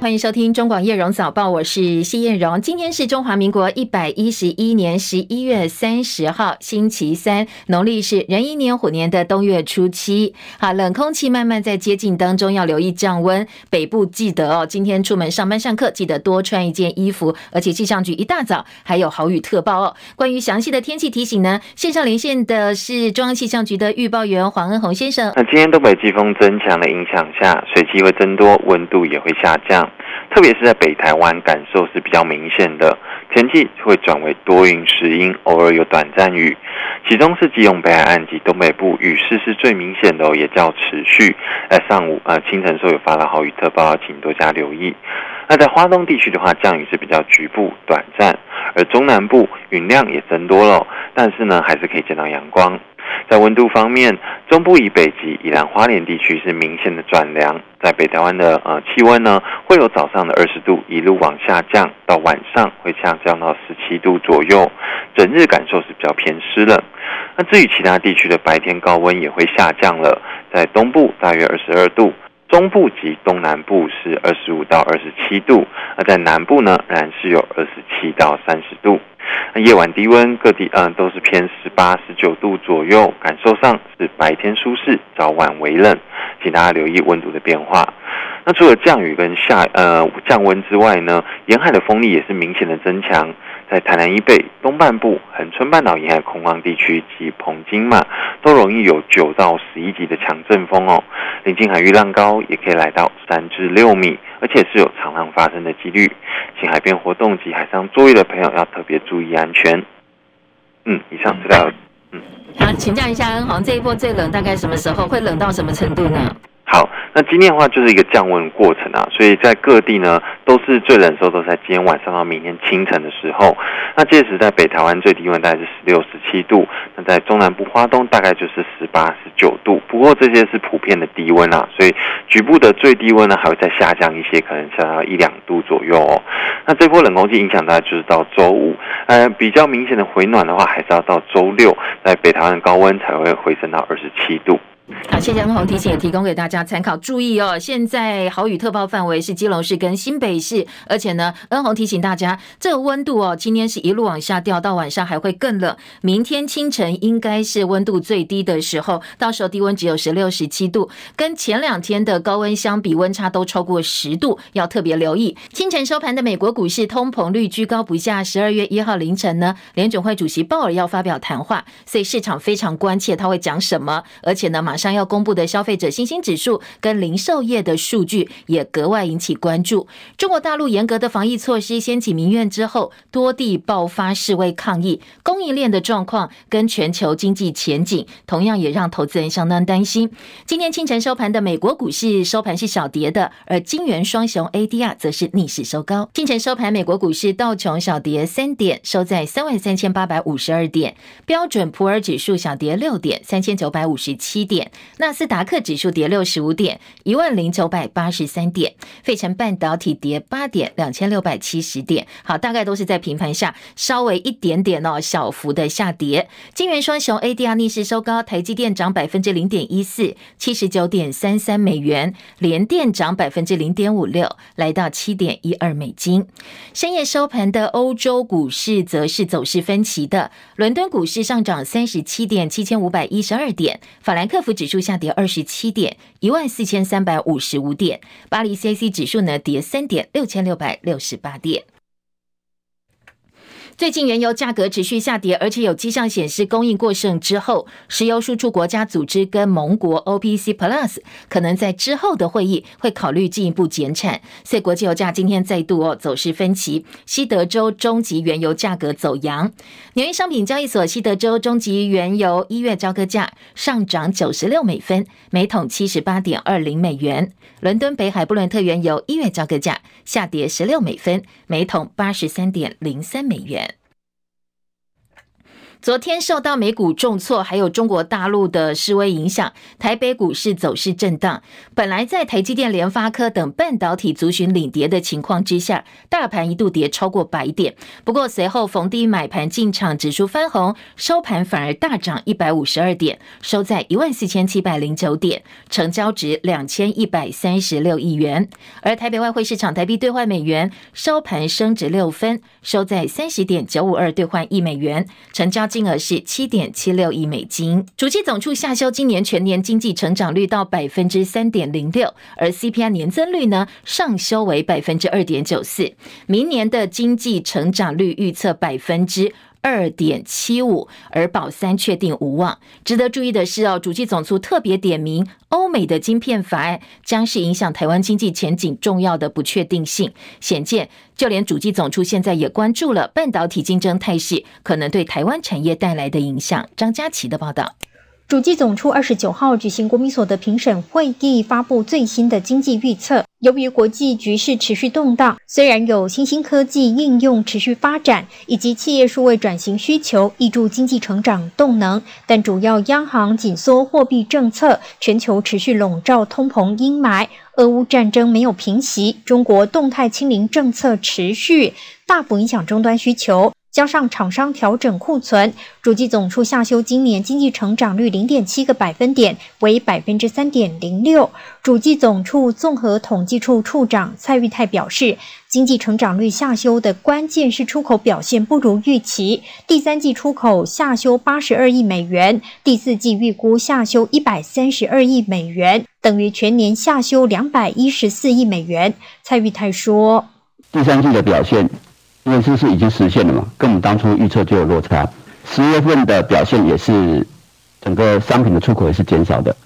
欢迎收听中广叶荣早报，我是谢艳荣。今天是中华民国一百一十一年十一月三十号，星期三，农历是壬寅年虎年的冬月初七。好，冷空气慢慢在接近当中，要留意降温。北部记得哦，今天出门上班上课记得多穿一件衣服。而且气象局一大早还有豪雨特报哦。关于详细的天气提醒呢，线上连线的是中央气象局的预报员黄恩鸿先生。那今天东北季风增强的影响下，水汽会增多，温度也会下降。特别是在北台湾，感受是比较明显的，天气会转为多云时阴，偶尔有短暂雨。其中是基隆北海岸及东北部雨势是最明显的哦，也较持续。在上午呃清晨时候有发了豪雨特报，请多加留意。那在花东地区的话，降雨是比较局部短暂，而中南部云量也增多了，但是呢还是可以见到阳光。在温度方面，中部以北及宜兰花莲地区是明显的转凉，在北台湾的呃气温呢，会有早上的二十度一路往下降，到晚上会下降到十七度左右，整日感受是比较偏湿冷。那至于其他地区的白天高温也会下降了，在东部大约二十二度，中部及东南部是二十五到二十七度，而在南部呢，仍然是有二十七到三十度。那夜晚低温各地嗯都是偏十八、十九度左右，感受上是白天舒适，早晚微冷，请大家留意温度的变化。那除了降雨跟下呃降温之外呢，沿海的风力也是明显的增强。在台南以北、东半部、恒春半岛沿海空旷地区及澎金马，都容易有九到十一级的强阵风哦。临近海域浪高也可以来到三至六米，而且是有长浪发生的几率。请海边活动及海上作业的朋友要特别注意安全。嗯，以上资料。嗯，好，请教一下恩鸿，这一波最冷大概什么时候？会冷到什么程度呢？好，那今天的话就是一个降温过程啊，所以在各地呢都是最冷的时候都在今天晚上到明天清晨的时候。那届时在北台湾最低温大概是十六、十七度，那在中南部花东大概就是十八、十九度。不过这些是普遍的低温啊，所以局部的最低温呢还会再下降一些，可能下到一两度左右哦。那这波冷空气影响大概就是到周五，呃，比较明显的回暖的话还是要到周六，在北台湾高温才会回升到二十七度。好，谢谢恩红提醒，也提供给大家参考。注意哦，现在豪雨特报范围是基隆市跟新北市，而且呢，恩红提醒大家，这个温度哦，今天是一路往下掉，到晚上还会更冷。明天清晨应该是温度最低的时候，到时候低温只有十六、十七度，跟前两天的高温相比，温差都超过十度，要特别留意。清晨收盘的美国股市通膨率居高不下，十二月一号凌晨呢，联准会主席鲍尔要发表谈话，所以市场非常关切他会讲什么，而且呢，马上。要公布的消费者信心指数跟零售业的数据也格外引起关注。中国大陆严格的防疫措施掀起民怨之后，多地爆发示威抗议，供应链的状况跟全球经济前景同样也让投资人相当担心。今天清晨收盘的美国股市收盘是小跌的，而金圆双雄 ADR 则是逆势收高。清晨收盘，美国股市道琼小跌三点，收在三万三千八百五十二点；标准普尔指数小跌六点，三千九百五十七点。纳斯达克指数跌六十五点，一万零九百八十三点；费城半导体跌八点，两千六百七十点。好，大概都是在平盘下稍微一点点哦，小幅的下跌。晶圆双雄 ADR 逆势收高，台积电涨百分之零点一四，七十九点三三美元；联电涨百分之零点五六，来到七点一二美金。深夜收盘的欧洲股市则是走势分歧的，伦敦股市上涨三十七点，七千五百一十二点；法兰克福指数下跌二十七点，一万四千三百五十五点。巴黎 CAC 指数呢跌三点，六千六百六十八点。最近原油价格持续下跌，而且有迹象显示供应过剩之后，石油输出国家组织跟盟国 OPC Plus 可能在之后的会议会考虑进一步减产，所以国际油价今天再度哦走势分歧。西德州中级原油价格走扬，纽约商品交易所西德州中级原油一月交割价上涨九十六美分，每桶七十八点二零美元；伦敦北海布伦特原油一月交割价下跌十六美分，每桶八十三点零三美元。昨天受到美股重挫，还有中国大陆的示威影响，台北股市走势震荡。本来在台积电、联发科等半导体族群领跌的情况之下，大盘一度跌超过百点。不过随后逢低买盘进场，指数翻红，收盘反而大涨一百五十二点，收在一万四千七百零九点，成交值两千一百三十六亿元。而台北外汇市场台币兑换美元收盘升值六分，收在三十点九五二兑换一美元，成交。金额是七点七六亿美金。主计总处下修今年全年经济成长率到百分之三点零六，而 CPI 年增率呢上修为百分之二点九四。明年的经济成长率预测百分之二点七五，而保三确定无望。值得注意的是哦，主计总处特别点名，欧美的晶片法案将是影响台湾经济前景重要的不确定性。显见，就连主计总处现在也关注了半导体竞争态势可能对台湾产业带来的影响。张佳琪的报道。主计总处二十九号举行国民所得评审会议，发布最新的经济预测。由于国际局势持续动荡，虽然有新兴科技应用持续发展，以及企业数位转型需求挹注经济成长动能，但主要央行紧缩货币政策，全球持续笼罩通膨阴霾，俄乌战争没有平息，中国动态清零政策持续，大幅影响终端需求。加上厂商调整库存，主计总处下修今年经济成长率零点七个百分点，为百分之三点零六。主计总处综合统计处处长蔡玉泰表示，经济成长率下修的关键是出口表现不如预期，第三季出口下修八十二亿美元，第四季预估下修一百三十二亿美元，等于全年下修两百一十四亿美元。蔡玉泰说：“第三季的表现。”因为这是已经实现了嘛，跟我们当初预测就有落差。十月份的表现也是，整个商品的出口也是减少的。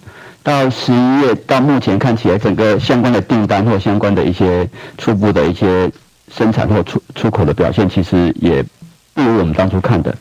到十一月到目前看起来，整个相关的订单或相关的一些初步的一些生产或出出口的表现，其实也不如我们当初看的。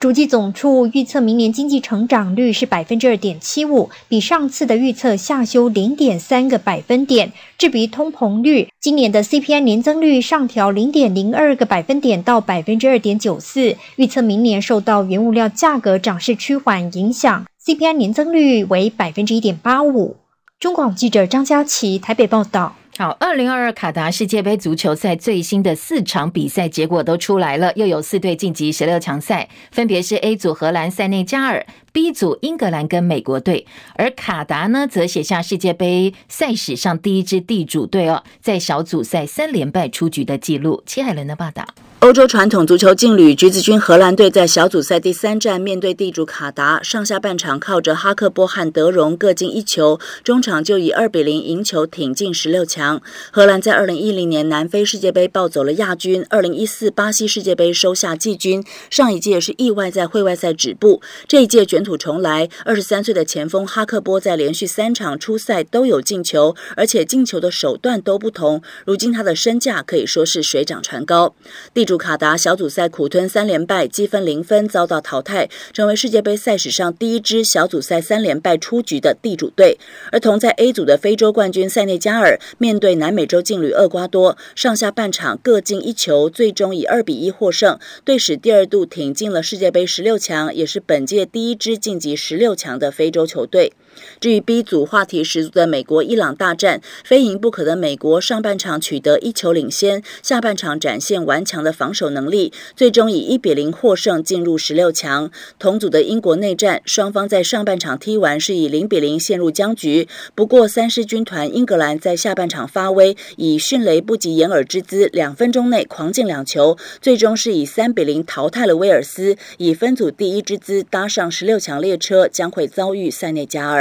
主计总处预测明年经济成长率是百分之二点七五，比上次的预测下修零点三个百分点。至于通膨率，今年的 CPI 年增率上调零点零二个百分点到百分之二点九四，预测明年受到原物料价格涨势趋缓影响，CPI 年增率为百分之一点八五。中广记者张佳琪台北报道。好，二零二二卡达世界杯足球赛最新的四场比赛结果都出来了，又有四队晋级十六强赛，分别是 A 组荷兰塞内加尔。B 组英格兰跟美国队，而卡达呢，则写下世界杯赛史上第一支地主队哦，在小组赛三连败出局的记录。齐海伦的报道。欧洲传统足球劲旅橘子军荷兰队在小组赛第三战面对地主卡达，上下半场靠着哈克波和德容各进一球，中场就以二比零赢球挺进十六强。荷兰在二零一零年南非世界杯抱走了亚军，二零一四巴西世界杯收下季军，上一届是意外在会外赛止步，这一届卷土重来。二十三岁的前锋哈克波在连续三场出赛都有进球，而且进球的手段都不同。如今他的身价可以说是水涨船高。地主卡达小组赛苦吞三连败，积分零分，遭到淘汰，成为世界杯赛史上第一支小组赛三连败出局的地主队。而同在 A 组的非洲冠军塞内加尔面对南美洲劲旅厄瓜多，上下半场各进一球，最终以二比一获胜，队史第二度挺进了世界杯十六强，也是本届第一支晋级十六强的非洲球队。至于 B 组话题十足的美国伊朗大战，非赢不可的美国上半场取得一球领先，下半场展现顽强的防守能力，最终以一比零获胜进入十六强。同组的英国内战，双方在上半场踢完是以零比零陷入僵局。不过三狮军团英格兰在下半场发威，以迅雷不及掩耳之姿，两分钟内狂进两球，最终是以三比零淘汰了威尔斯，以分组第一之姿搭上十六强列车，将会遭遇塞内加尔。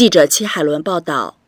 记者齐海伦报道。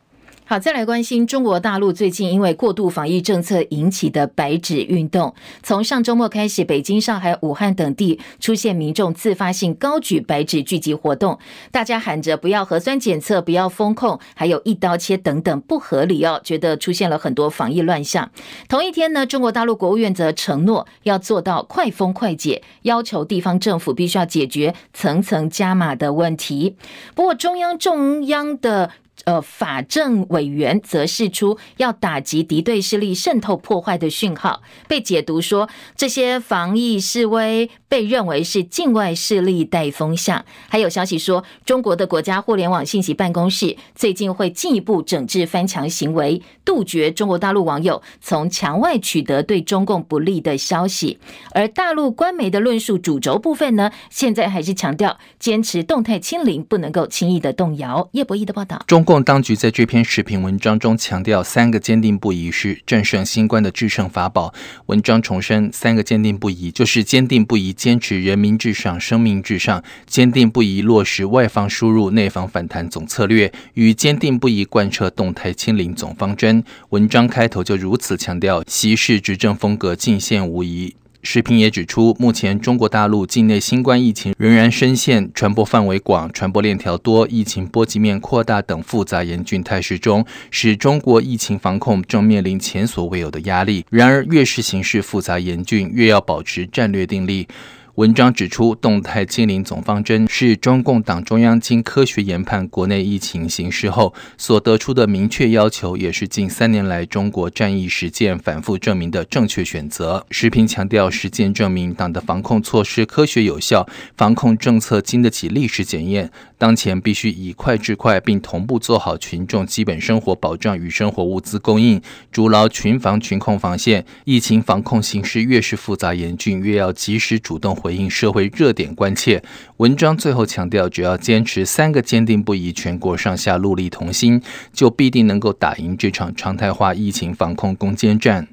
好，再来关心中国大陆最近因为过度防疫政策引起的白纸运动。从上周末开始，北京、上海、武汉等地出现民众自发性高举白纸聚集活动，大家喊着不要核酸检测、不要封控，还有一刀切等等不合理哦，觉得出现了很多防疫乱象。同一天呢，中国大陆国务院则承诺要做到快封快解，要求地方政府必须要解决层层加码的问题。不过，中央中央的。呃，法政委员则释出要打击敌对势力渗透破坏的讯号，被解读说这些防疫示威被认为是境外势力带风向。还有消息说，中国的国家互联网信息办公室最近会进一步整治翻墙行为，杜绝中国大陆网友从墙外取得对中共不利的消息。而大陆官媒的论述主轴部分呢，现在还是强调坚持动态清零，不能够轻易的动摇。叶博弈的报道，中共当局在这篇视频文章中强调，三个坚定不移是战胜新冠的制胜法宝。文章重申，三个坚定不移就是坚定不移坚持人民至上、生命至上，坚定不移落实外防输入、内防反弹总策略，与坚定不移贯彻动态清零总方针。文章开头就如此强调，习氏执政风格尽现无疑。视频也指出，目前中国大陆境内新冠疫情仍然深陷传播范围广、传播链条多、疫情波及面扩大等复杂严峻态势中，使中国疫情防控正面临前所未有的压力。然而，越是形势复杂严峻，越要保持战略定力。文章指出，动态清零总方针是中共党中央经科学研判国内疫情形势后所得出的明确要求，也是近三年来中国战役实践反复证明的正确选择。时评强调，实践证明党的防控措施科学有效，防控政策经得起历史检验。当前必须以快制快，并同步做好群众基本生活保障与生活物资供应，筑牢群防群控防线。疫情防控形势越是复杂严峻，越要及时主动回应社会热点关切。文章最后强调，只要坚持三个坚定不移，全国上下戮力同心，就必定能够打赢这场常态化疫情防控攻坚战。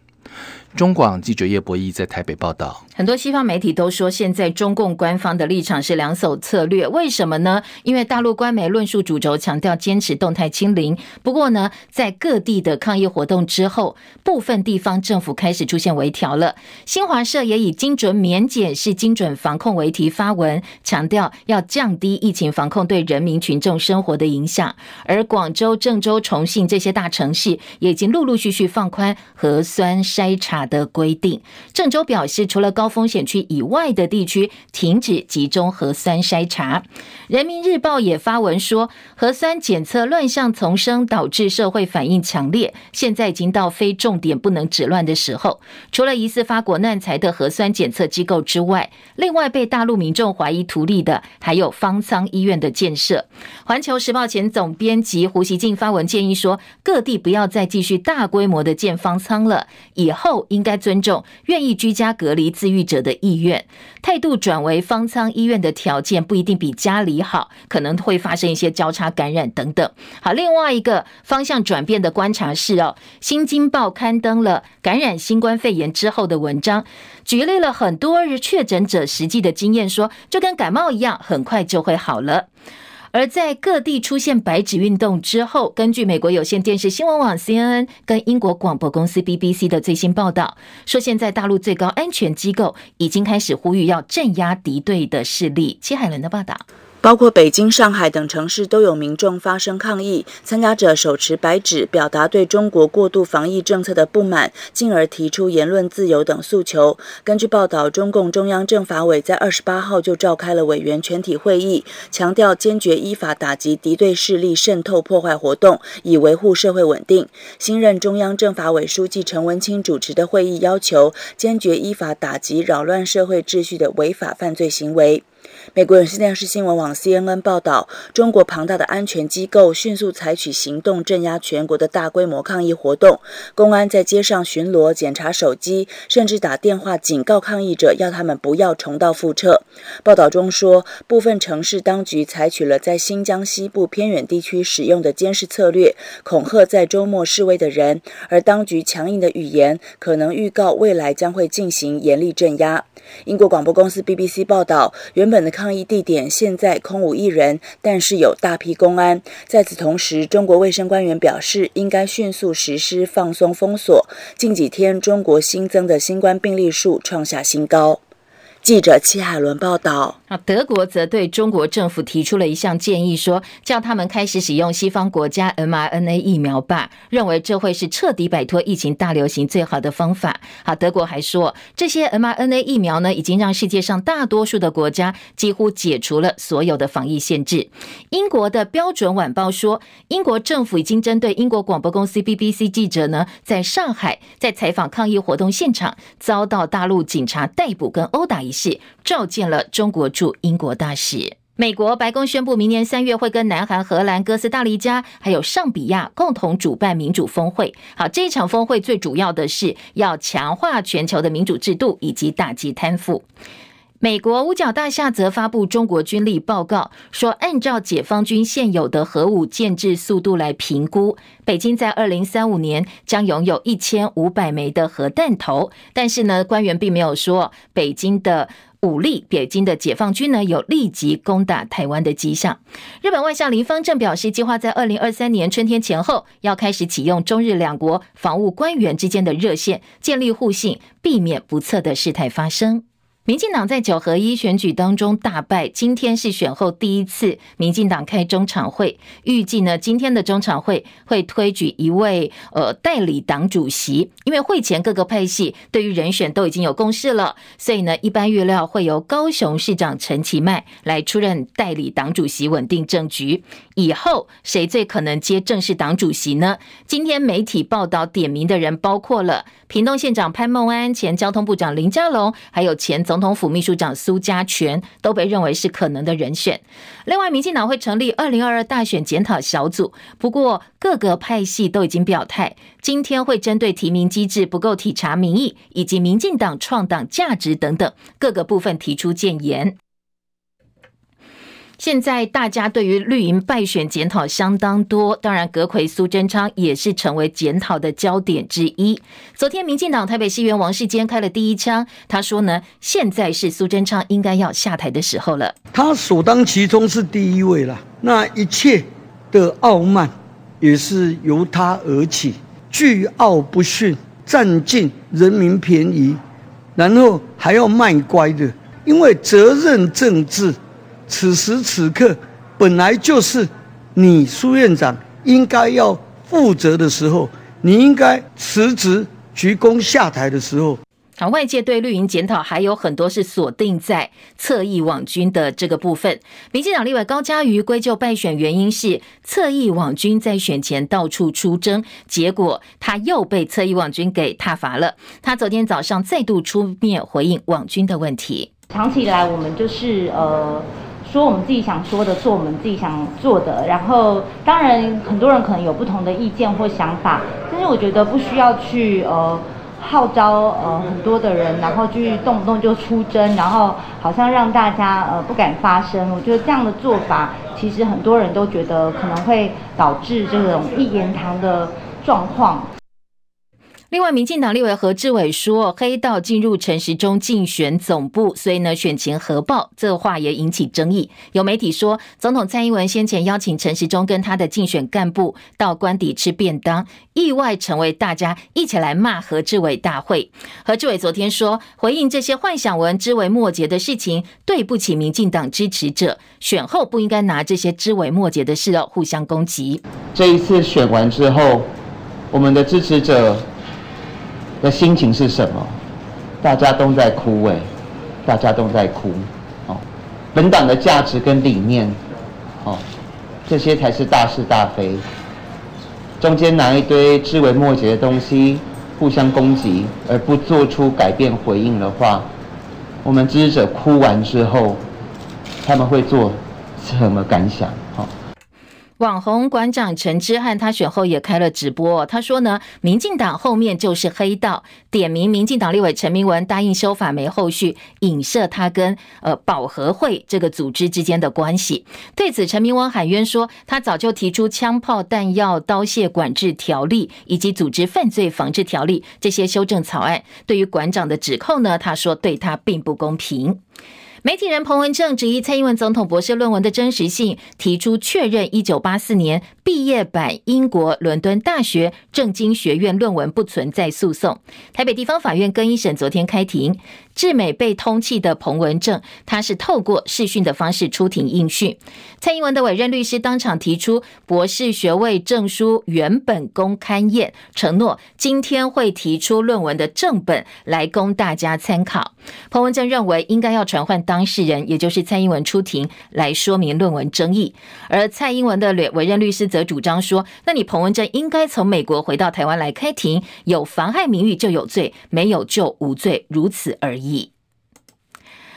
中广记者叶博弈在台北报道。很多西方媒体都说，现在中共官方的立场是两手策略，为什么呢？因为大陆官媒论述主轴强调坚持动态清零。不过呢，在各地的抗议活动之后，部分地方政府开始出现微调了。新华社也以“精准免检是精准防控”为题发文，强调要降低疫情防控对人民群众生活的影响。而广州、郑州、重庆这些大城市也已经陆陆续续放宽核酸筛查的规定。郑州表示，除了高风险区以外的地区停止集中核酸筛查。人民日报也发文说，核酸检测乱象丛生，导致社会反应强烈。现在已经到非重点不能止乱的时候。除了疑似发国难财的核酸检测机构之外，另外被大陆民众怀疑图利的，还有方舱医院的建设。环球时报前总编辑胡锡进发文建议说，各地不要再继续大规模的建方舱了，以后应该尊重愿意居家隔离自愈者的意愿，态度转为方舱医院的条件不一定比家里好，可能会发生一些交叉感染等等。好，另外一个方向转变的观察是哦，《新京报》刊登了感染新冠肺炎之后的文章，举例了很多日确诊者实际的经验，说就跟感冒一样，很快就会好了。而在各地出现白纸运动之后，根据美国有线电视新闻网 CNN 跟英国广播公司 BBC 的最新报道，说现在大陆最高安全机构已经开始呼吁要镇压敌对的势力。戚海伦的报道。包括北京、上海等城市都有民众发声抗议，参加者手持白纸，表达对中国过度防疫政策的不满，进而提出言论自由等诉求。根据报道，中共中央政法委在二十八号就召开了委员全体会议，强调坚决依法打击敌对势力渗透破坏活动，以维护社会稳定。新任中央政法委书记陈文清主持的会议要求，坚决依法打击扰乱社会秩序的违法犯罪行为。美国有线电视新闻网 CNN 报道，中国庞大的安全机构迅速采取行动，镇压全国的大规模抗议活动。公安在街上巡逻、检查手机，甚至打电话警告抗议者，要他们不要重蹈覆辙。报道中说，部分城市当局采取了在新疆西部偏远地区使用的监视策略，恐吓在周末示威的人，而当局强硬的语言可能预告未来将会进行严厉镇压。英国广播公司 BBC 报道，原本的抗议地点现在空无一人，但是有大批公安。在此同时，中国卫生官员表示，应该迅速实施放松封锁。近几天，中国新增的新冠病例数创下新高。记者戚海伦报道。啊，德国则对中国政府提出了一项建议，说叫他们开始使用西方国家 mRNA 疫苗吧，认为这会是彻底摆脱疫情大流行最好的方法。好，德国还说，这些 mRNA 疫苗呢，已经让世界上大多数的国家几乎解除了所有的防疫限制。英国的标准晚报说，英国政府已经针对英国广播公司 BBC 记者呢，在上海在采访抗议活动现场遭到大陆警察逮捕跟殴打。是，召见了中国驻英国大使。美国白宫宣布，明年三月会跟南韩、荷兰、哥斯达黎加还有上比亚共同主办民主峰会。好，这一场峰会最主要的是要强化全球的民主制度以及打击贪腐。美国五角大厦则发布中国军力报告，说按照解放军现有的核武建制速度来评估，北京在二零三五年将拥有一千五百枚的核弹头。但是呢，官员并没有说北京的武力，北京的解放军呢有立即攻打台湾的迹象。日本外相林芳正表示，计划在二零二三年春天前后要开始启用中日两国防务官员之间的热线，建立互信，避免不测的事态发生。民进党在九合一选举当中大败，今天是选后第一次，民进党开中场会，预计呢今天的中场会会推举一位呃代理党主席，因为会前各个派系对于人选都已经有共识了，所以呢一般预料会由高雄市长陈其迈来出任代理党主席，稳定政局。以后谁最可能接正式党主席呢？今天媒体报道点名的人包括了屏东县长潘孟安、前交通部长林佳龙，还有前总统府秘书长苏家全，都被认为是可能的人选。另外，民进党会成立二零二二大选检讨小组，不过各个派系都已经表态，今天会针对提名机制不够体察民意，以及民进党创党价值等等各个部分提出建言。现在大家对于绿营败选检讨相当多，当然阁揆苏贞昌也是成为检讨的焦点之一。昨天，民进党台北市议员王世坚开了第一枪，他说呢，现在是苏贞昌应该要下台的时候了。他首当其冲是第一位了，那一切的傲慢也是由他而起，倨傲不驯，占尽人民便宜，然后还要卖乖的，因为责任政治。此时此刻，本来就是你苏院长应该要负责的时候，你应该辞职、鞠躬下台的时候。好，外界对绿营检讨还有很多是锁定在侧翼网军的这个部分。民进党立委高嘉瑜归咎败选原因是侧翼网军在选前到处出征，结果他又被侧翼网军给踏伐了。他昨天早上再度出面回应网军的问题。长期以来，我们就是呃。说我们自己想说的，做我们自己想做的。然后，当然很多人可能有不同的意见或想法，但是我觉得不需要去呃号召呃很多的人，然后去动不动就出征，然后好像让大家呃不敢发声。我觉得这样的做法，其实很多人都觉得可能会导致这种一言堂的状况。另外，民进党立委何志伟说，黑道进入陈时中竞选总部，所以呢，选情核爆，这话也引起争议。有媒体说，总统蔡英文先前邀请陈时中跟他的竞选干部到官邸吃便当，意外成为大家一起来骂何志伟大会。何志伟昨天说，回应这些幻想文枝微末节的事情，对不起民进党支持者，选后不应该拿这些枝微末节的事哦互相攻击。这一次选完之后，我们的支持者。的心情是什么？大家都在哭哎，大家都在哭哦。本党的价值跟理念，哦，这些才是大是大非。中间拿一堆枝微末节的东西互相攻击，而不做出改变回应的话，我们支持者哭完之后，他们会做什么感想？网红馆长陈之汉，他选后也开了直播。他说呢，民进党后面就是黑道，点名民进党立委陈明文答应修法没后续，影射他跟呃保和会这个组织之间的关系。对此，陈明文喊冤说，他早就提出枪炮弹药刀械管制条例以及组织犯罪防治条例这些修正草案。对于馆长的指控呢，他说对他并不公平。媒体人彭文正质疑蔡英文总统博士论文的真实性，提出确认一九八四年毕业版英国伦敦大学政经学院论文不存在诉讼。台北地方法院更一审昨天开庭。志美被通缉的彭文正，他是透过视讯的方式出庭应讯。蔡英文的委任律师当场提出博士学位证书原本供勘验，承诺今天会提出论文的正本来供大家参考。彭文正认为应该要传唤当事人，也就是蔡英文出庭来说明论文争议。而蔡英文的委任律师则主张说：“那你彭文正应该从美国回到台湾来开庭，有妨害名誉就有罪，没有就无罪，如此而已。”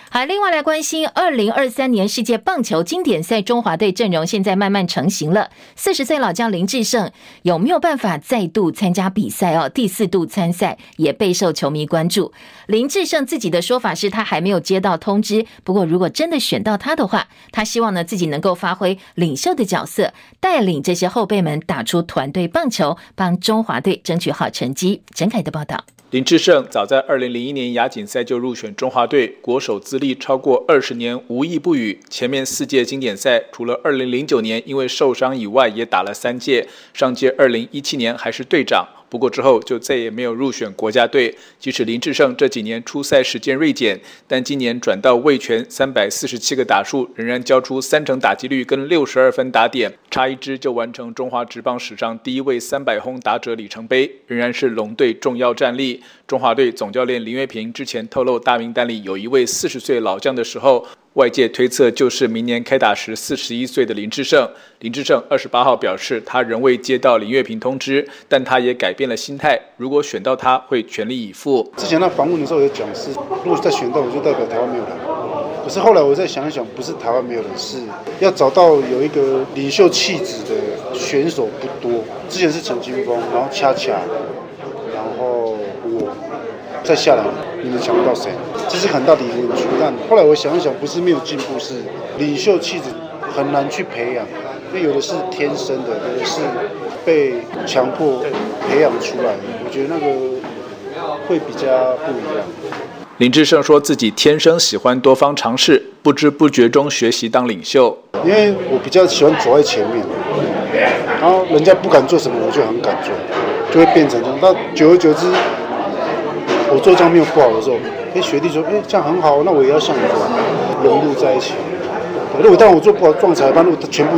好，另外来关心二零二三年世界棒球经典赛，中华队阵容现在慢慢成型了。四十岁老将林志胜有没有办法再度参加比赛哦？第四度参赛也备受球迷关注。林志胜自己的说法是他还没有接到通知，不过如果真的选到他的话，他希望呢自己能够发挥领袖的角色，带领这些后辈们打出团队棒球，帮中华队争取好成绩。陈凯的报道。林志胜早在二零零一年亚锦赛就入选中华队，国手资历超过二十年，无一不语。前面四届经典赛，除了二零零九年因为受伤以外，也打了三届。上届二零一七年还是队长。不过之后就再也没有入选国家队。即使林志胜这几年出赛时间锐减，但今年转到味全，三百四十七个打数，仍然交出三成打击率跟六十二分打点，差一支就完成中华职棒史上第一位三百轰打者里程碑，仍然是龙队重要战力。中华队总教练林岳平之前透露，大名单里有一位四十岁老将的时候。外界推测就是明年开打时四十一岁的林志胜。林志胜二十八号表示，他仍未接到林月平通知，但他也改变了心态，如果选到他会全力以赴。之前那访问的时候有讲是，如果再选到我就代表台湾没有人。可是后来我再想一想，不是台湾没有人，是要找到有一个领袖气质的选手不多。之前是陈金锋，然后恰恰，然后我。再下来，你们想不到谁？这是很大的一个问题。但后来我想一想，不是没有进步，是领袖气质很难去培养，因为有的是天生的，有的是被强迫培养出来的。我觉得那个会比较不一样。林志胜说自己天生喜欢多方尝试，不知不觉中学习当领袖。因为我比较喜欢走在前面，然后人家不敢做什么，我就很敢做，就会变成这样。但久而久之。我做这样没有不好的时候，哎，学弟说，哎，这样很好，那我也要像你这样融入在一起。如果当我做不好撞裁判，如果全部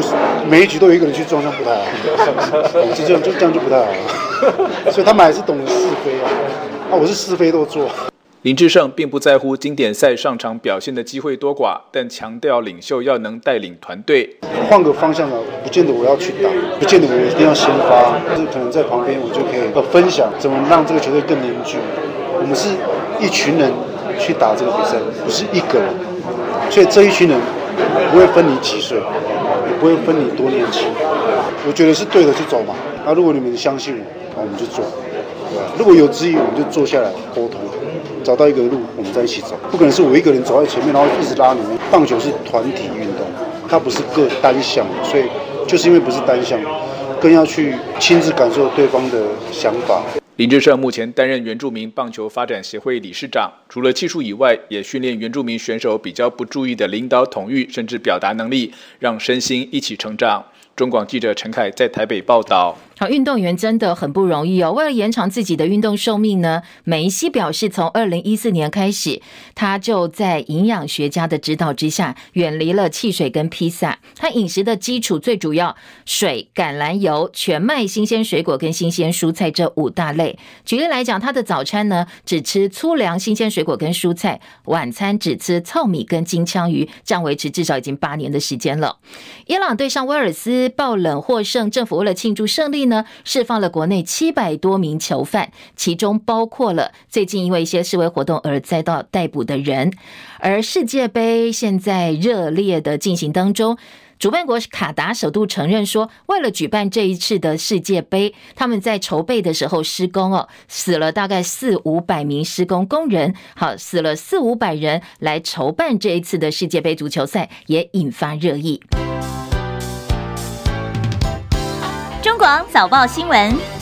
每一局都有一个人去撞，这样不太好。就这样，就这样就不太好了。所以他们还是懂得是非啊。啊，我是是非都做。林志胜并不在乎经典赛上场表现的机会多寡，但强调领袖要能带领团队。换个方向呢，不见得我要去打，不见得我一定要先发，就是可能在旁边我就可以呃分享怎么让这个球队更凝聚。我们是一群人去打这个比赛，不是一个人，所以这一群人不会分你几岁，也不会分你多年轻。我觉得是对的，就走嘛。那如果你们相信我，那我们就做。如果有质疑，我们就坐下来沟通，找到一个路，我们再一起走。不可能是我一个人走在前面，然后一直拉你们。棒球是团体运动，它不是个单项，所以就是因为不是单项，更要去亲自感受对方的想法。林志胜目前担任原住民棒球发展协会理事长，除了技术以外，也训练原住民选手比较不注意的领导统御，甚至表达能力，让身心一起成长。中广记者陈凯在台北报道。好，运动员真的很不容易哦。为了延长自己的运动寿命呢，梅西表示，从二零一四年开始，他就在营养学家的指导之下，远离了汽水跟披萨。他饮食的基础最主要水、橄榄油、全麦、新鲜水果跟新鲜蔬菜这五大类。举例来讲，他的早餐呢，只吃粗粮、新鲜水果跟蔬菜；晚餐只吃糙米跟金枪鱼，这样维持至少已经八年的时间了。伊朗对上威尔斯爆冷获胜，政府为了庆祝胜利。呢，释放了国内七百多名囚犯，其中包括了最近因为一些示威活动而遭到逮捕的人。而世界杯现在热烈的进行当中，主办国卡达首度承认说，为了举办这一次的世界杯，他们在筹备的时候施工哦，死了大概四五百名施工工人，好，死了四五百人来筹办这一次的世界杯足球赛，也引发热议。中广早报新闻。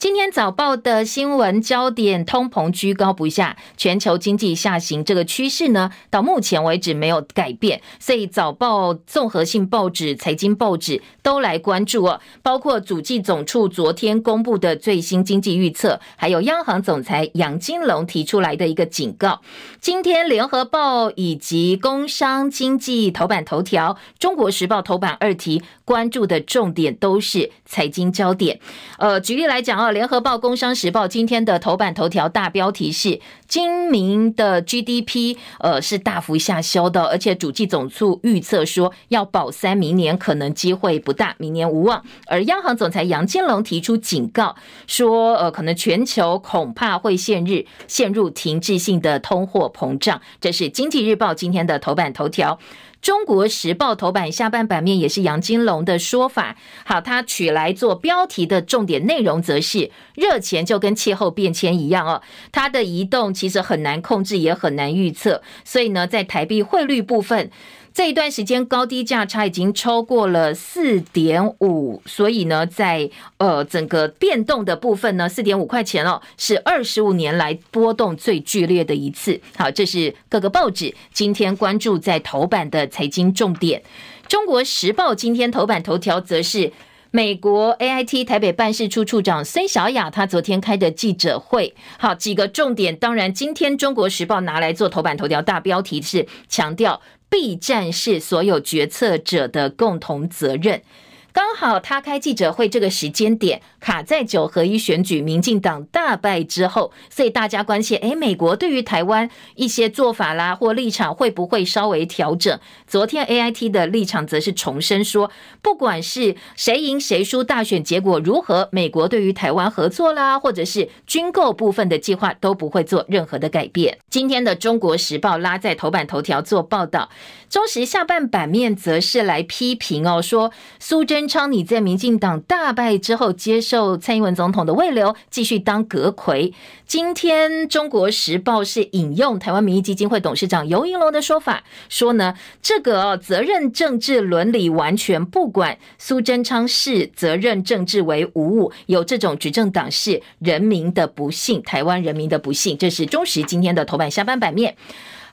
今天早报的新闻焦点：通膨居高不下，全球经济下行这个趋势呢，到目前为止没有改变。所以早报综合性报纸、财经报纸都来关注哦，包括主计总处昨天公布的最新经济预测，还有央行总裁杨金龙提出来的一个警告。今天联合报以及工商经济头版头条、中国时报头版二题关注的重点都是财经焦点。呃，举例来讲啊联合报、工商时报今天的头版头条大标题是：今明的 GDP 呃是大幅下修的，而且主计总处预测说要保三，明年可能机会不大，明年无望。而央行总裁杨金龙提出警告说，呃，可能全球恐怕会陷入陷入停滞性的通货膨胀。这是经济日报今天的头版头条。中国时报头版下半版面也是杨金龙的说法，好，他取来做标题的重点内容则是热钱就跟气候变迁一样哦，它的移动其实很难控制，也很难预测，所以呢，在台币汇率部分。这一段时间高低价差已经超过了四点五，所以呢，在呃整个变动的部分呢，四点五块钱哦，是二十五年来波动最剧烈的一次。好，这是各个报纸今天关注在头版的财经重点。中国时报今天头版头条则是美国 AIT 台北办事处处长孙小雅，她昨天开的记者会。好，几个重点，当然今天中国时报拿来做头版头条大标题是强调。B 战是所有决策者的共同责任。刚好他开记者会这个时间点卡在九合一选举，民进党大败之后，所以大家关切，诶，美国对于台湾一些做法啦或立场会不会稍微调整？昨天 AIT 的立场则是重申说，不管是谁赢谁输，大选结果如何，美国对于台湾合作啦，或者是军购部分的计划都不会做任何的改变。今天的中国时报拉在头版头条做报道。中时下半版面则是来批评哦，说苏贞昌你在民进党大败之后接受蔡英文总统的慰留，继续当阁揆。今天中国时报是引用台湾民意基金会董事长游盈龙的说法，说呢这个责任政治伦理完全不管，苏贞昌视责任政治为无物，有这种执政党是人民的不幸，台湾人民的不幸。这是中时今天的头版下半版面。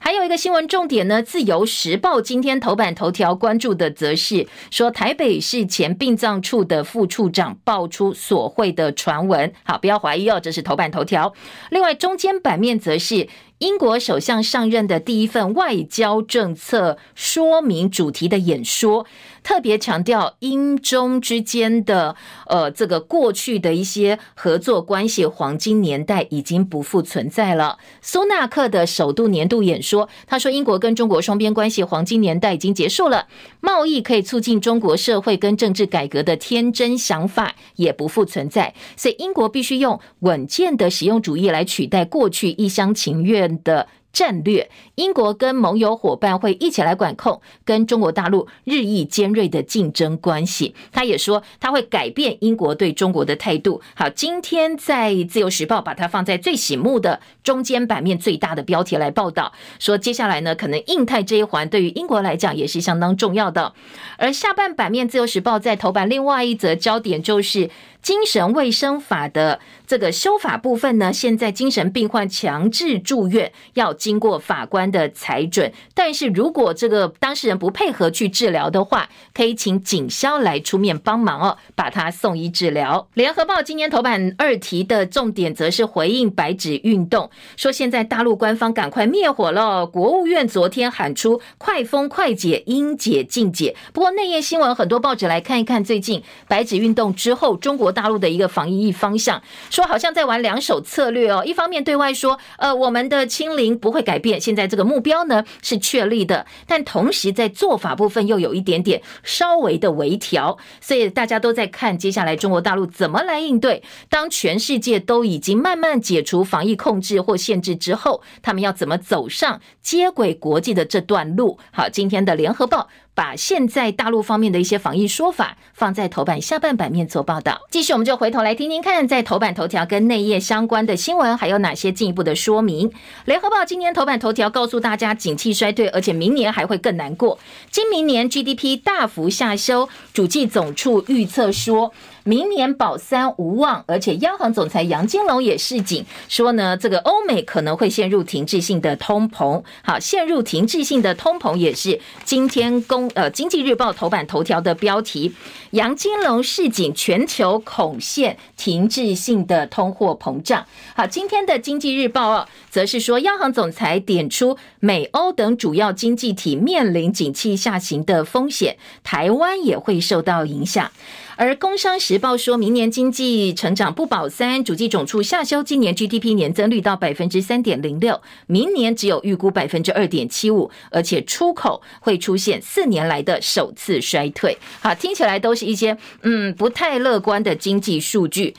还有一个新闻重点呢，《自由时报》今天头版头条关注的则是说，台北市前殡葬处的副处长爆出索贿的传闻。好，不要怀疑哦，这是头版头条。另外，中间版面则是。英国首相上任的第一份外交政策说明主题的演说，特别强调英中之间的呃这个过去的一些合作关系黄金年代已经不复存在了。苏纳克的首度年度演说，他说英国跟中国双边关系黄金年代已经结束了，贸易可以促进中国社会跟政治改革的天真想法也不复存在，所以英国必须用稳健的实用主义来取代过去一厢情愿的战略，英国跟盟友伙伴会一起来管控跟中国大陆日益尖锐的竞争关系。他也说他会改变英国对中国的态度。好，今天在自由时报把它放在最醒目的中间版面最大的标题来报道，说接下来呢，可能印太这一环对于英国来讲也是相当重要的。而下半版面自由时报在头版另外一则焦点就是。精神卫生法的这个修法部分呢，现在精神病患强制住院要经过法官的裁准，但是如果这个当事人不配合去治疗的话，可以请警消来出面帮忙哦，把他送医治疗。联合报今天头版二题的重点则是回应白纸运动，说现在大陆官方赶快灭火了。国务院昨天喊出快封快解，应解尽解。不过内页新闻很多报纸来看一看，最近白纸运动之后，中国。大陆的一个防疫方向，说好像在玩两手策略哦。一方面对外说，呃，我们的清零不会改变，现在这个目标呢是确立的，但同时在做法部分又有一点点稍微的微调，所以大家都在看接下来中国大陆怎么来应对。当全世界都已经慢慢解除防疫控制或限制之后，他们要怎么走上接轨国际的这段路？好，今天的联合报。把现在大陆方面的一些防疫说法放在头版下半版面做报道。继续，我们就回头来听听看，在头版头条跟内页相关的新闻还有哪些进一步的说明。联合报今年头版头条告诉大家，景气衰退，而且明年还会更难过。今明年 GDP 大幅下修，主计总处预测说。明年保三无望，而且央行总裁杨金龙也示警说呢，这个欧美可能会陷入停滞性的通膨。好，陷入停滞性的通膨也是今天公呃经济日报头版头条的标题。杨金龙示警，全球恐陷停滞性的通货膨胀。好，今天的经济日报哦，则是说央行总裁点出美欧等主要经济体面临景气下行的风险，台湾也会受到影响。而《工商时报》说明年经济成长不保三，主计总处下修今年 GDP 年增率到百分之三点零六，明年只有预估百分之二点七五，而且出口会出现四年来的首次衰退。好，听起来都是一些嗯不太乐观的经济数据。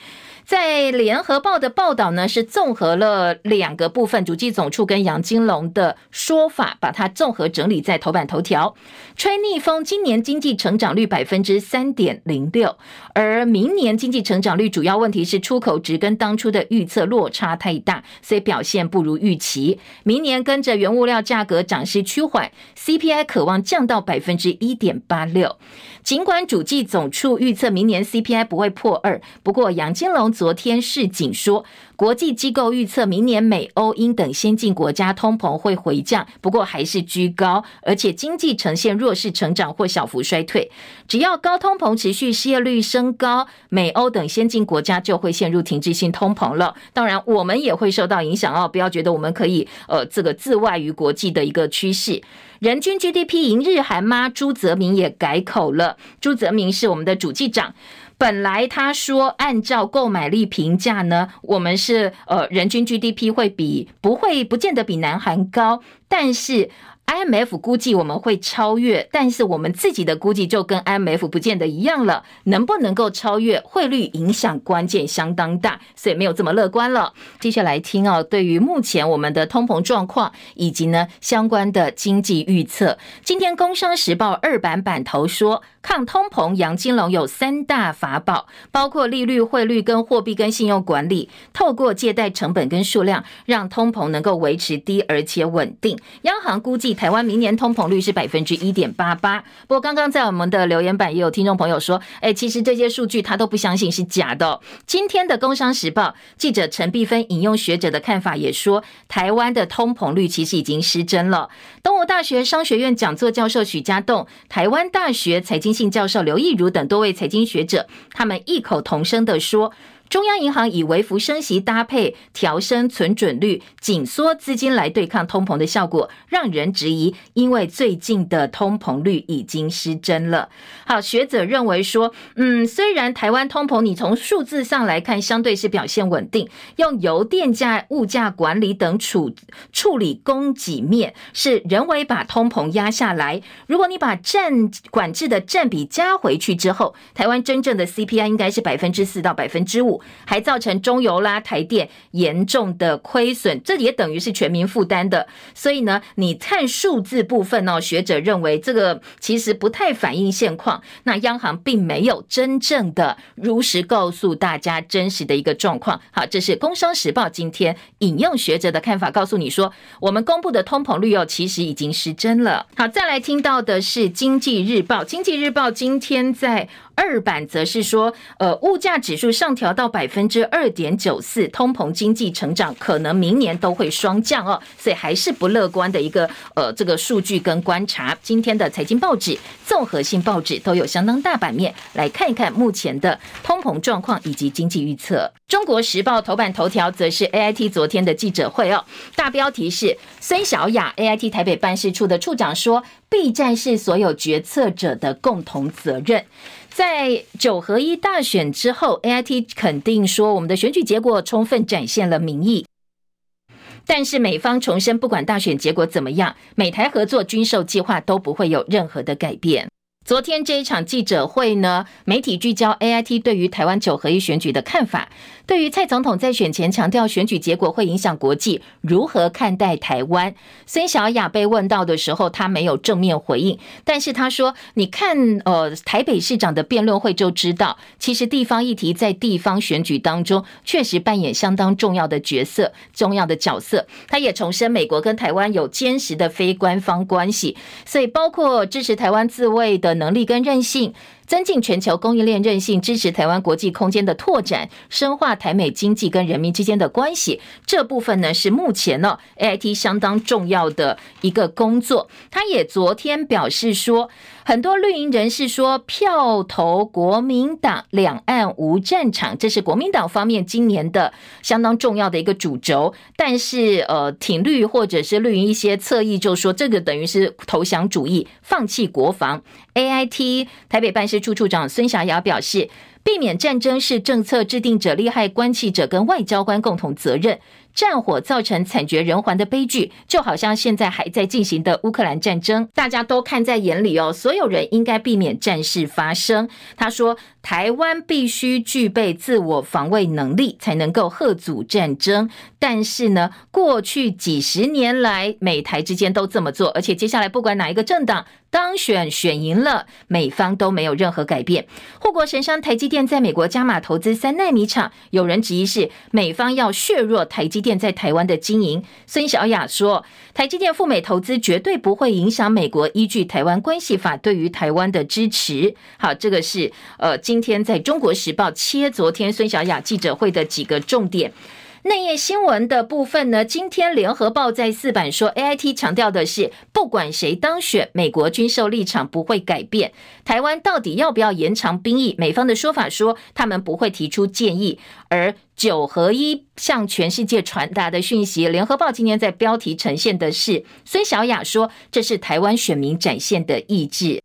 在联合报的报道呢，是综合了两个部分，主计总处跟杨金龙的说法，把它综合整理在头版头条。吹逆风，今年经济成长率百分之三点零六，而明年经济成长率主要问题是出口值跟当初的预测落差太大，所以表现不如预期。明年跟着原物料价格涨势趋缓，CPI 可望降到百分之一点八六。尽管主计总处预测明年 CPI 不会破二，不过杨金龙昨天示警说，国际机构预测明年美、欧、英等先进国家通膨会回降，不过还是居高，而且经济呈现弱势成长或小幅衰退。只要高通膨持续，失业率升高，美、欧等先进国家就会陷入停滞性通膨了。当然，我们也会受到影响哦，不要觉得我们可以呃这个自外于国际的一个趋势。人均 GDP 赢日韩吗？朱泽明也改口了。朱泽明是我们的主计长，本来他说按照购买力评价呢，我们是呃人均 GDP 会比不会不见得比南韩高，但是。IMF 估计我们会超越，但是我们自己的估计就跟 IMF 不见得一样了。能不能够超越，汇率影响关键相当大，所以没有这么乐观了。接下来听哦，对于目前我们的通膨状况以及呢相关的经济预测，今天《工商时报》二版版头说，抗通膨，杨金龙有三大法宝，包括利率、汇率跟货币跟信用管理，透过借贷成本跟数量，让通膨能够维持低而且稳定。央行估计。台湾明年通膨率是百分之一点八八。不过刚刚在我们的留言板也有听众朋友说，哎，其实这些数据他都不相信是假的。今天的《工商时报》记者陈碧芬引用学者的看法也说，台湾的通膨率其实已经失真了。东吴大学商学院讲座教授许家栋、台湾大学财经系教授刘益如等多位财经学者，他们异口同声的说。中央银行以微幅升息搭配调升存准率、紧缩资金来对抗通膨的效果，让人质疑，因为最近的通膨率已经失真了。好，学者认为说，嗯，虽然台湾通膨你从数字上来看相对是表现稳定，用油电价、物价管理等处处理供给面是人为把通膨压下来。如果你把占管制的占比加回去之后，台湾真正的 CPI 应该是百分之四到百分之五。还造成中油啦、台电严重的亏损，这也等于是全民负担的。所以呢，你看数字部分哦，学者认为这个其实不太反映现况。那央行并没有真正的如实告诉大家真实的一个状况。好，这是《工商时报》今天引用学者的看法，告诉你说，我们公布的通膨率哦，其实已经失真了。好，再来听到的是《经济日报》，《经济日报》今天在。二版则是说，呃，物价指数上调到百分之二点九四，通膨经济成长可能明年都会双降哦，所以还是不乐观的一个呃这个数据跟观察。今天的财经报纸、综合性报纸都有相当大版面来看一看目前的通膨状况以及经济预测。中国时报头版头条则是 AIT 昨天的记者会哦，大标题是孙小雅 AIT 台北办事处的处长说，备战是所有决策者的共同责任。在九合一大选之后，AIT 肯定说，我们的选举结果充分展现了民意。但是美方重申，不管大选结果怎么样，美台合作军售计划都不会有任何的改变。昨天这一场记者会呢，媒体聚焦 AIT 对于台湾九合一选举的看法。对于蔡总统在选前强调选举结果会影响国际，如何看待台湾？孙小雅被问到的时候，他没有正面回应，但是他说：“你看，呃，台北市长的辩论会就知道，其实地方议题在地方选举当中确实扮演相当重要的角色、重要的角色。”他也重申，美国跟台湾有坚实的非官方关系，所以包括支持台湾自卫的能力跟韧性。增进全球供应链韧性，支持台湾国际空间的拓展，深化台美经济跟人民之间的关系。这部分呢是目前呢 AIT 相当重要的一个工作。他也昨天表示说，很多绿营人士说票投国民党，两岸无战场，这是国民党方面今年的相当重要的一个主轴。但是呃，挺绿或者是绿营一些侧翼就说，这个等于是投降主义，放弃国防。AIT 台北办事处处长孙霞雅表示，避免战争是政策制定者、利害关系者跟外交官共同责任。战火造成惨绝人寰的悲剧，就好像现在还在进行的乌克兰战争，大家都看在眼里哦。所有人应该避免战事发生。他说，台湾必须具备自我防卫能力，才能够吓阻战争。但是呢，过去几十年来，美台之间都这么做，而且接下来不管哪一个政党当选选赢了，美方都没有任何改变。护国神山台积电在美国加码投资三纳米厂，有人质疑是美方要削弱台积电在台湾的经营。孙小雅说，台积电赴美投资绝对不会影响美国依据《台湾关系法》对于台湾的支持。好，这个是呃，今天在中国时报切昨天孙小雅记者会的几个重点。内页新闻的部分呢，今天联合报在四版说，AIT 强调的是，不管谁当选，美国军售立场不会改变。台湾到底要不要延长兵役？美方的说法说，他们不会提出建议。而九合一向全世界传达的讯息，联合报今天在标题呈现的是，孙小雅说，这是台湾选民展现的意志。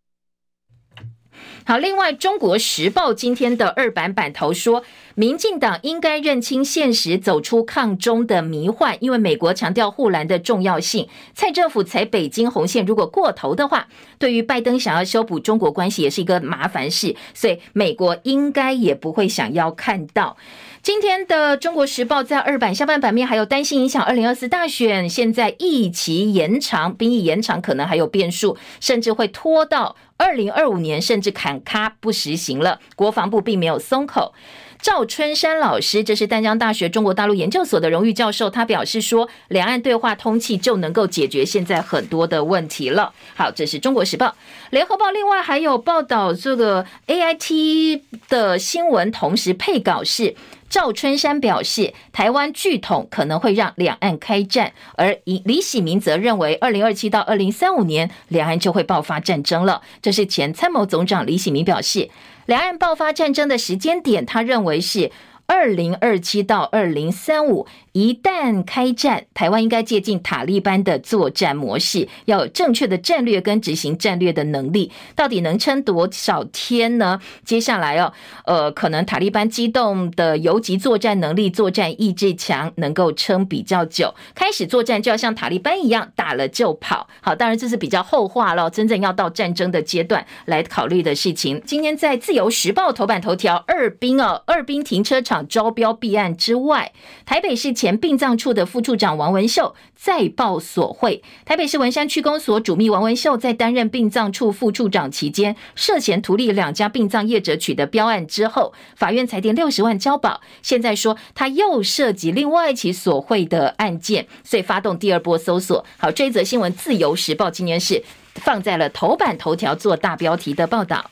好，另外，《中国时报》今天的二版版头说，民进党应该认清现实，走出抗中的迷幻。因为美国强调护栏的重要性，蔡政府踩北京红线，如果过头的话，对于拜登想要修补中国关系也是一个麻烦事，所以美国应该也不会想要看到。今天的《中国时报》在二版下半版面还有担心影响二零二四大选，现在役期延长，兵役延长可能还有变数，甚至会拖到二零二五年，甚至砍卡不实行了。国防部并没有松口。赵春山老师，这是淡江大学中国大陆研究所的荣誉教授，他表示说，两岸对话通气就能够解决现在很多的问题了。好，这是《中国时报》、《联合报》，另外还有报道这个 AIT 的新闻，同时配稿是。赵春山表示，台湾巨统可能会让两岸开战，而李喜明则认为，二零二七到二零三五年，两岸就会爆发战争了。这是前参谋总长李喜明表示，两岸爆发战争的时间点，他认为是二零二七到二零三五。一旦开战，台湾应该借鉴塔利班的作战模式，要有正确的战略跟执行战略的能力。到底能撑多少天呢？接下来哦，呃，可能塔利班机动的游击作战能力、作战意志强，能够撑比较久。开始作战就要像塔利班一样，打了就跑。好，当然这是比较后话了，真正要到战争的阶段来考虑的事情。今天在自由时报头版头条，二兵哦，二兵停车场招标弊案之外，台北市。前殡葬处的副处长王文秀再报索贿，台北市文山区公所主秘王文秀在担任殡葬处副处长期间，涉嫌图利两家殡葬业者取得标案之后，法院裁定六十万交保。现在说他又涉及另外一起索贿的案件，所以发动第二波搜索。好，这一则新闻，《自由时报》今天是放在了头版头条做大标题的报道。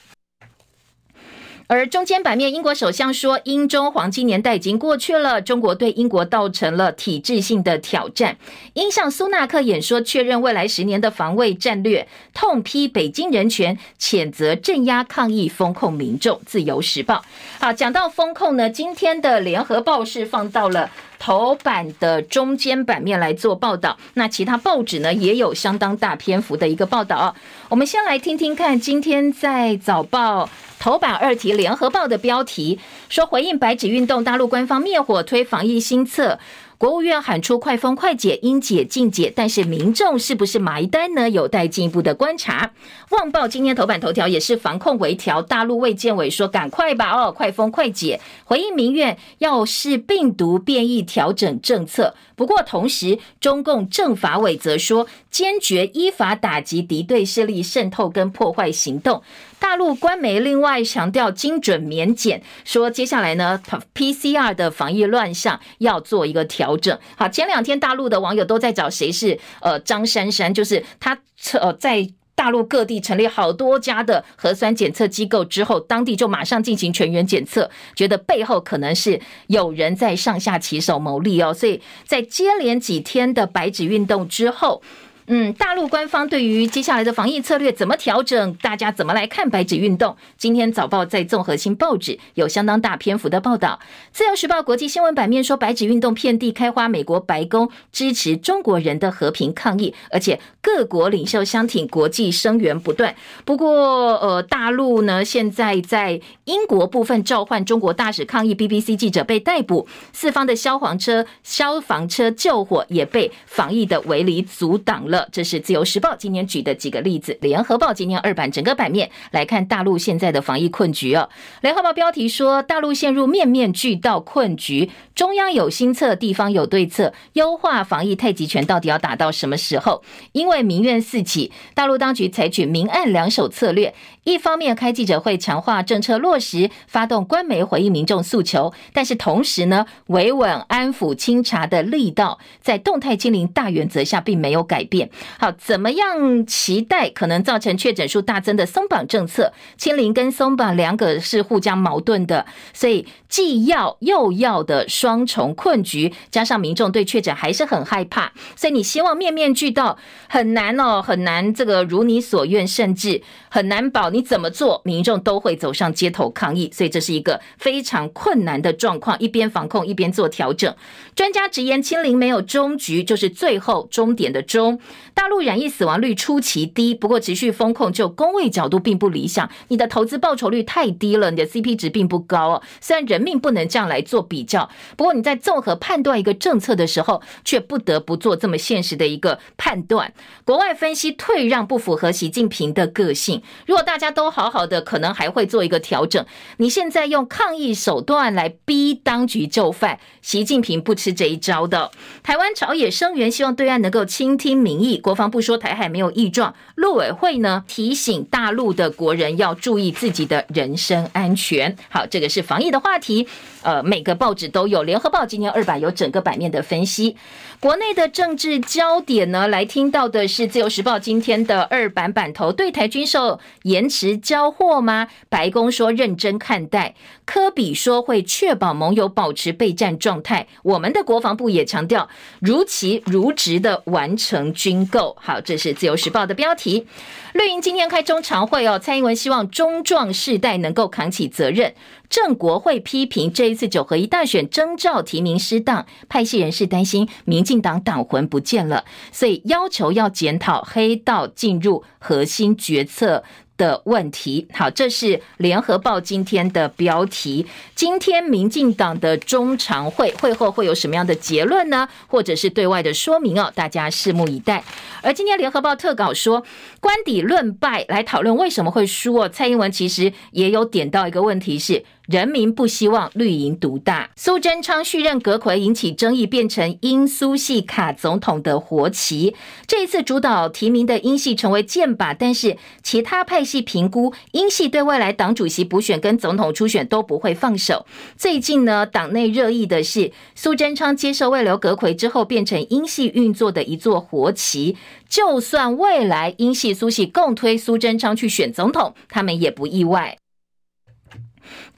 而中间版面，英国首相说，英中黄金年代已经过去了，中国对英国造成了体制性的挑战。英向苏纳克演说，确认未来十年的防卫战略，痛批北京人权，谴责镇压抗议、封控民众。自由时报，好，讲到封控呢，今天的联合报是放到了头版的中间版面来做报道，那其他报纸呢也有相当大篇幅的一个报道。我们先来听听看，今天在早报。头版二题，联合报的标题说，回应白纸运动，大陆官方灭火推防疫新策。国务院喊出快封快解，应解尽解，但是民众是不是埋单呢？有待进一步的观察。旺报今天头版头条也是防控微调，大陆卫健委说赶快吧，哦，快封快解，回应民怨，要视病毒变异调整政策。不过同时，中共政法委则说坚决依法打击敌对势力渗透跟破坏行动。大陆官媒另外强调精准免检，说接下来呢，PCR 的防疫乱象要做一个调整。好，前两天大陆的网友都在找谁是呃张珊珊，就是他呃在。大陆各地成立好多家的核酸检测机构之后，当地就马上进行全员检测，觉得背后可能是有人在上下其手牟利哦，所以在接连几天的白纸运动之后。嗯，大陆官方对于接下来的防疫策略怎么调整？大家怎么来看白纸运动？今天早报在综合性报纸有相当大篇幅的报道。自由时报国际新闻版面说，白纸运动遍地开花，美国白宫支持中国人的和平抗议，而且各国领袖相挺，国际声援不断。不过，呃，大陆呢，现在在英国部分召唤中国大使抗议，BBC 记者被逮捕，四方的消防车、消防车救火也被防疫的围篱阻挡了。这是自由时报今年举的几个例子。联合报今年二版整个版面来看大陆现在的防疫困局哦。联合报标题说，大陆陷入面面俱到困局，中央有新策，地方有对策，优化防疫太极拳到底要打到什么时候？因为民怨四起，大陆当局采取明暗两手策略，一方面开记者会强化政策落实，发动官媒回应民众诉求，但是同时呢，维稳安抚清查的力道在动态清零大原则下并没有改变。好，怎么样期待可能造成确诊数大增的松绑政策？清零跟松绑两个是互相矛盾的，所以既要又要的双重困局，加上民众对确诊还是很害怕，所以你希望面面俱到很难哦，很难这个如你所愿，甚至很难保你怎么做，民众都会走上街头抗议，所以这是一个非常困难的状况，一边防控一边做调整。专家直言，清零没有终局，就是最后终点的终。大陆染疫死亡率出奇低，不过持续封控就公卫角度并不理想。你的投资报酬率太低了，你的 CP 值并不高哦。虽然人命不能这样来做比较，不过你在综合判断一个政策的时候，却不得不做这么现实的一个判断。国外分析退让不符合习近平的个性。如果大家都好好的，可能还会做一个调整。你现在用抗议手段来逼当局就范，习近平不吃这一招的。台湾朝野声援，希望对岸能够倾听民意。国防部说台海没有异状，陆委会呢提醒大陆的国人要注意自己的人身安全。好，这个是防疫的话题。呃，每个报纸都有，联合报今天二版有整个版面的分析。国内的政治焦点呢，来听到的是自由时报今天的二版版头，对台军售延迟交货吗？白宫说认真看待，科比说会确保盟友保持备战状态。我们的国防部也强调如期如职的完成军购。好，这是自由时报的标题。绿营今天开中常会哦，蔡英文希望中壮世代能够扛起责任。郑国会批评这一次九合一大选征召提名失当，派系人士担心民进党党魂不见了，所以要求要检讨黑道进入核心决策的问题。好，这是联合报今天的标题。今天民进党的中常会会后会有什么样的结论呢？或者是对外的说明哦？大家拭目以待。而今天联合报特稿说，官邸论败来讨论为什么会输哦。蔡英文其实也有点到一个问题是。人民不希望绿营独大。苏贞昌续任阁揆引起争议，变成英苏系卡总统的活棋。这一次主导提名的英系成为箭靶，但是其他派系评估，英系对未来党主席补选跟总统初选都不会放手。最近呢，党内热议的是苏贞昌接受慰留阁揆之后，变成英系运作的一座活棋。就算未来英系苏系共推苏贞昌去选总统，他们也不意外。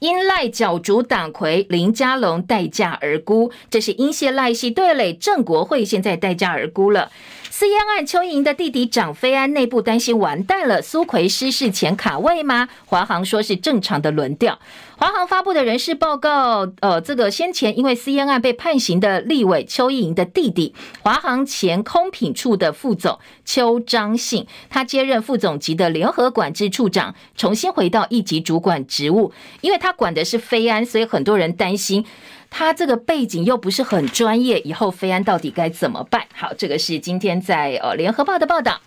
因赖角逐党魁林佳龙待价而沽，这是因谢赖系对垒郑国会，现在待价而沽了。私烟案，邱莹的弟弟长飞安内部担心完蛋了，苏奎失事前卡位吗？华航说是正常的轮调。华航发布的人事报告，呃，这个先前因为私烟案被判刑的立委邱莹莹的弟弟，华航前空品处的副总邱彰信，他接任副总级的联合管制处长，重新回到一级主管职务，因为他管的是飞安，所以很多人担心。他这个背景又不是很专业，以后飞安到底该怎么办？好，这个是今天在呃联合报的报道。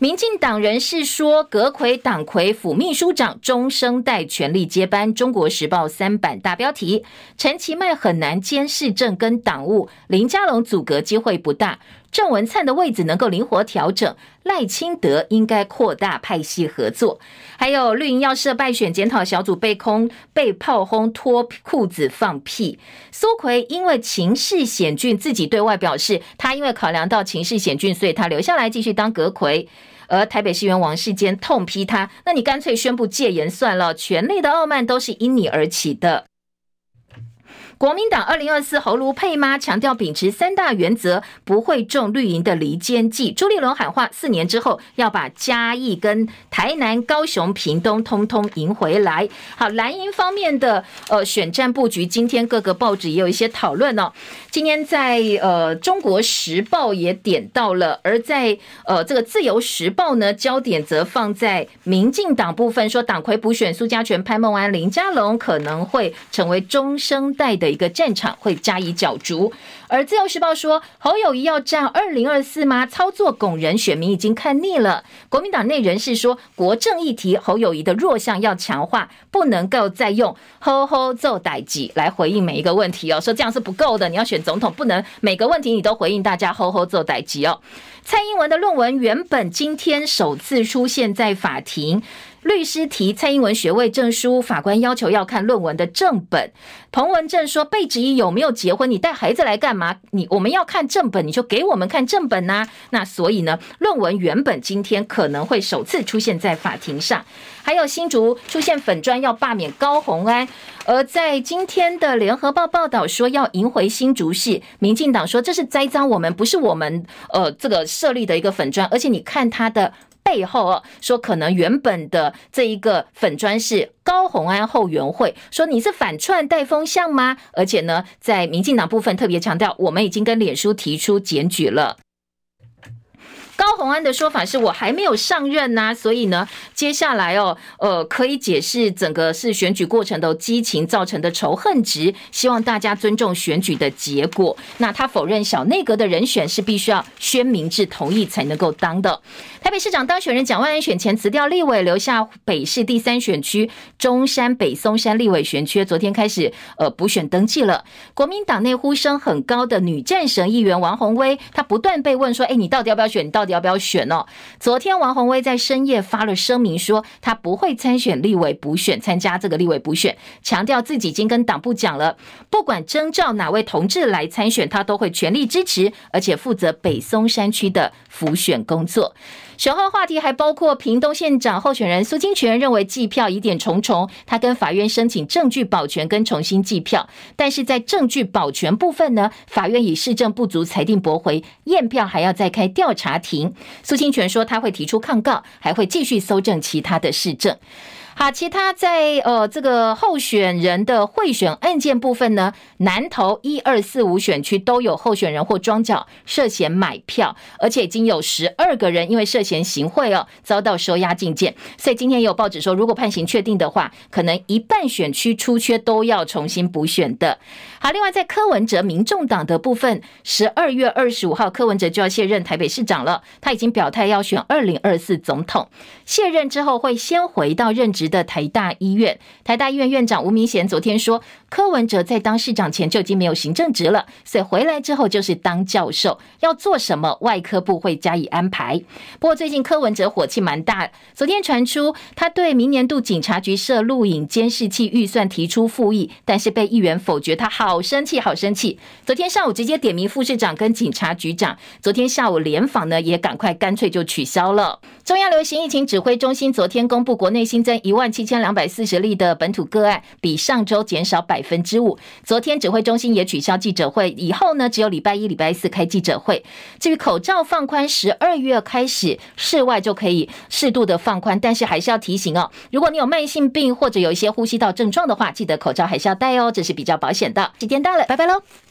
民进党人士说，阁揆党魁副秘书长中生代权力接班。中国时报三版大标题：陈其迈很难兼市政跟党务，林佳龙阻隔机会不大。郑文灿的位置能够灵活调整，赖清德应该扩大派系合作。还有绿营要设败选检讨小组被空被炮轰脱裤子放屁。苏奎因为情势险峻，自己对外表示，他因为考量到情势险峻，所以他留下来继续当阁揆。而台北市议员王世坚痛批他，那你干脆宣布戒严算了，权力的傲慢都是因你而起的。国民党二零二四侯卢配妈强调秉持三大原则，不会中绿营的离间计。朱立伦喊话，四年之后要把嘉义跟台南、高雄、屏东通通赢回来。好，蓝营方面的呃选战布局，今天各个报纸也有一些讨论哦。今天在呃中国时报也点到了，而在呃这个自由时报呢，焦点则放在民进党部分，说党魁补选苏家全、潘孟安、林佳龙可能会成为中生代的。一个战场会加以角逐，而自由时报说侯友谊要战二零二四吗？操作拱人，选民已经看腻了。国民党内人士说，国政议题侯友谊的弱项要强化，不能够再用吼吼做代志来回应每一个问题哦。说这样是不够的，你要选总统，不能每个问题你都回应大家吼吼做代志哦。蔡英文的论文原本今天首次出现在法庭。律师提蔡英文学位证书，法官要求要看论文的正本。彭文正说，被质疑有没有结婚，你带孩子来干嘛？你我们要看正本，你就给我们看正本呐、那所以呢，论文原本今天可能会首次出现在法庭上。还有新竹出现粉砖要罢免高虹安，而在今天的联合报报道说要赢回新竹市，民进党说这是栽赃我们，不是我们呃这个设立的一个粉砖，而且你看他的。背后哦，说可能原本的这一个粉砖是高虹安后援会，说你是反串带风向吗？而且呢，在民进党部分特别强调，我们已经跟脸书提出检举了。高虹安的说法是我还没有上任呐、所以呢，接下来哦，呃，可以解释整个是选举过程的激情造成的仇恨值，希望大家尊重选举的结果。那他否认小内阁的人选是必须要宣明志同意才能够当的。台北市长当选人蒋万安选前辞掉立委，留下北市第三选区中山北松山立委选区，昨天开始呃补选登记了。国民党内呼声很高的女战神议员王鸿薇，她不断被问说：“哎，你到底要不要选？你到底？”要不要选哦？昨天王鸿薇在深夜发了声明，说他不会参选立委补选，参加这个立委补选，强调自己已经跟党部讲了，不管征召哪位同志来参选，他都会全力支持，而且负责北松山区的辅选工作。选后话题还包括屏东县长候选人苏清泉认为计票疑点重重，他跟法院申请证据保全跟重新计票，但是在证据保全部分呢，法院以市政不足裁定驳回，验票还要再开调查庭。苏清泉说他会提出抗告，还会继续搜证其他的市政。好，其他在呃这个候选人的贿选案件部分呢，南投一二四五选区都有候选人或庄脚涉嫌买票，而且已经有十二个人因为涉嫌行贿哦遭到收押禁见。所以今天也有报纸说，如果判刑确定的话，可能一半选区出缺都要重新补选的。好，另外在柯文哲民众党的部分，十二月二十五号柯文哲就要卸任台北市长了，他已经表态要选二零二四总统。卸任之后会先回到任职的台大医院，台大医院院长吴明贤昨天说，柯文哲在当市长前就已经没有行政职了，所以回来之后就是当教授，要做什么外科部会加以安排。不过最近柯文哲火气蛮大，昨天传出他对明年度警察局设录影监视器预算提出复议，但是被议员否决，他好生气，好生气。昨天上午直接点名副市长跟警察局长，昨天下午联访呢也赶快干脆就取消了。中央流行疫情指挥中心昨天公布，国内新增一万七千两百四十例的本土个案，比上周减少百百分之五。昨天指挥中心也取消记者会，以后呢只有礼拜一、礼拜四开记者会。至于口罩放宽，十二月开始室外就可以适度的放宽，但是还是要提醒哦，如果你有慢性病或者有一些呼吸道症状的话，记得口罩还是要戴哦，这是比较保险的。时间到了，拜拜喽。